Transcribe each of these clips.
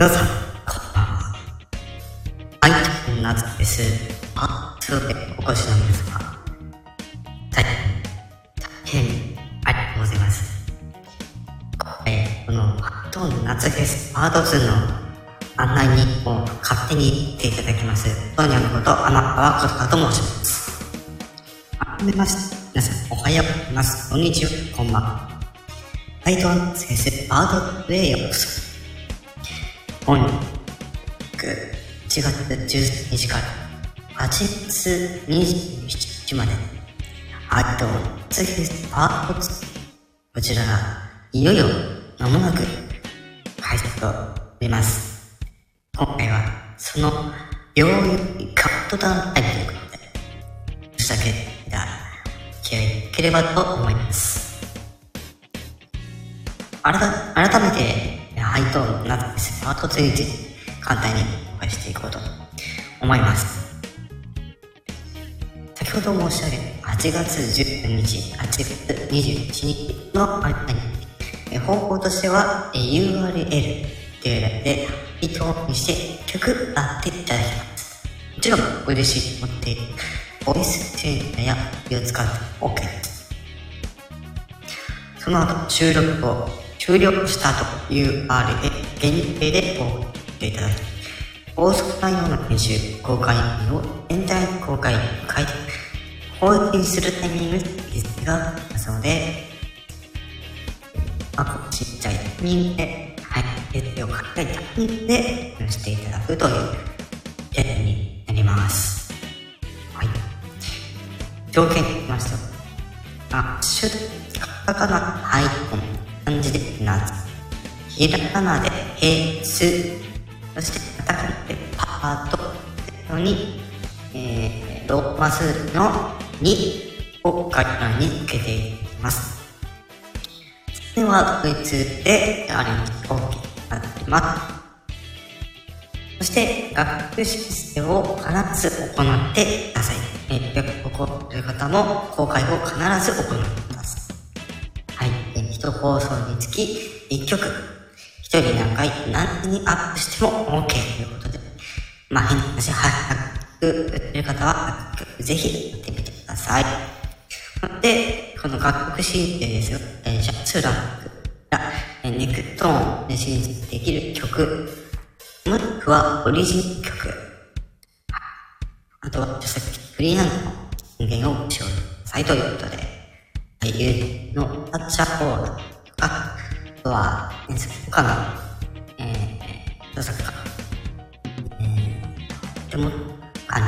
皆さん、こんばんは。愛知県夏です。あ、それでお越しの皆様。大変、大変、ありがとうございます。えこの、トーン夏フェスパート2の案内にも勝手に行っていただきます。トニャのこと、天川ことかと申します。改めまして、皆さん、おはようございます。こんにちは、こんばんは。ハイトン先生、パート2へようこそ。本日1月13日から8月27日まで、あと、次パート2。こちらが、いよいよ間もなく開催となります。今回は、その、秒指カウントダウンタイムということで、少しだけ、が、気合いければと思います。改めて、配当などです。パート2につい簡単にお話していこうと思います。先ほど申し上げた8月10日、8月21日の間に、方法としては URL というやつで配当にして曲あっていただきます。もちろんご自身持っているボイスチューナーやを使って OK です。その後収録を終了したと URL 限定で送っていただき、放送内容の編集、公開を全体公開に書いて、放信するタイミングですが、ますので、まあ、ちっちゃいタイミングで、はい、設定を書きたいタイミングでしていただくというやつになります。はい。条件にきました。あ、シュッ、カタカナ、ハイコン、ひらがなで平数。そして、カタカナでパート。に、えー、ローマ数の2を概要につけていきます。では、ドイツであります。OK になっています。そして、学習申請を必ず行ってください。えー、ここという方も公開を必ず行ってください。1放送につき1曲、1人何回何にアップしても OK ということで、まあ変な話、早く売ってる方は、ぜひやってみてください。で、この楽曲申請ですよ、えー、シャツーラックや、えネクトーンで申請できる曲、もしくはオリジナル曲、あとは著作権フリーランスの音源を使用くださいということで、いうのタッチャーコーナーとか、あとは、他の、えー、著作家、えー、でも、あの、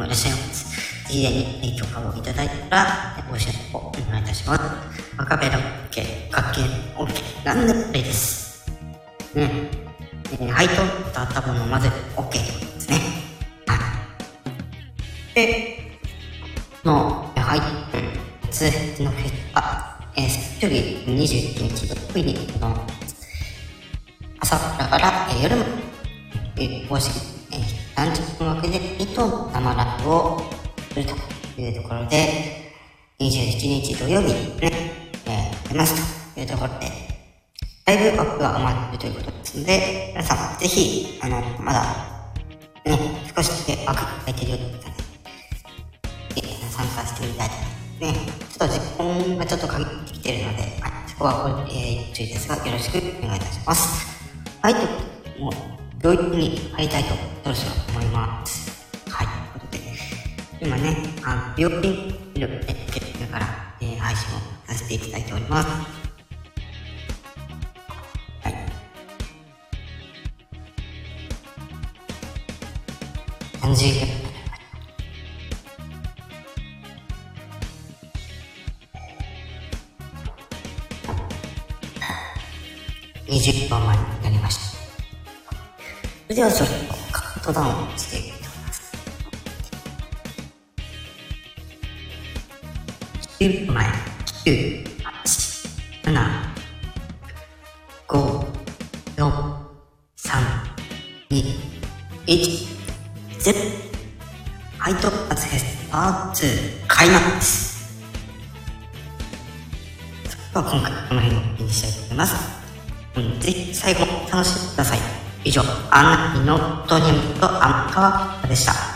もいらっしゃいます。ぜひに許可をいただいたら、ご支援をお願いいたします。アカペラ OK、楽器 OK、何でもいいです。ね。えー、配当と頭の混ぜ OK ってことですね。はい。で、の、はい、ツのフェスあ、えー、水曜日21日土曜日に、この、朝から、えー、夜も、えー、公式、えー、男女分枠で2トン生ライブをするというところで、27日土曜日にね、えー、出ますというところで、ライブアップが余っているということですので、皆さん、ぜひ、あの、まだ、ね、少しだけ枠が空いているようですね、参加してみたいと思います。ね、ちょっと時間がちょっと限ってきてるので、はい、そこは、えー、注意ですが、よろしくお願いいたします。はい、と、もう、病院に入りたいと、よろしく思います。はい、ということで、今ね、あの病院いる、え、決定から、えー、配信をさせていただいております。はい。30 20分前になりました。それではそれをカウントダウンしていきます。10分前、9、8、7、5、4、3、2、1、0。はい、突発フェスパーツ開幕です。それでは今回この辺をおにしたいと思います。ぜひ最後も楽しんでください。以上、案内のトニムとアンカワでした。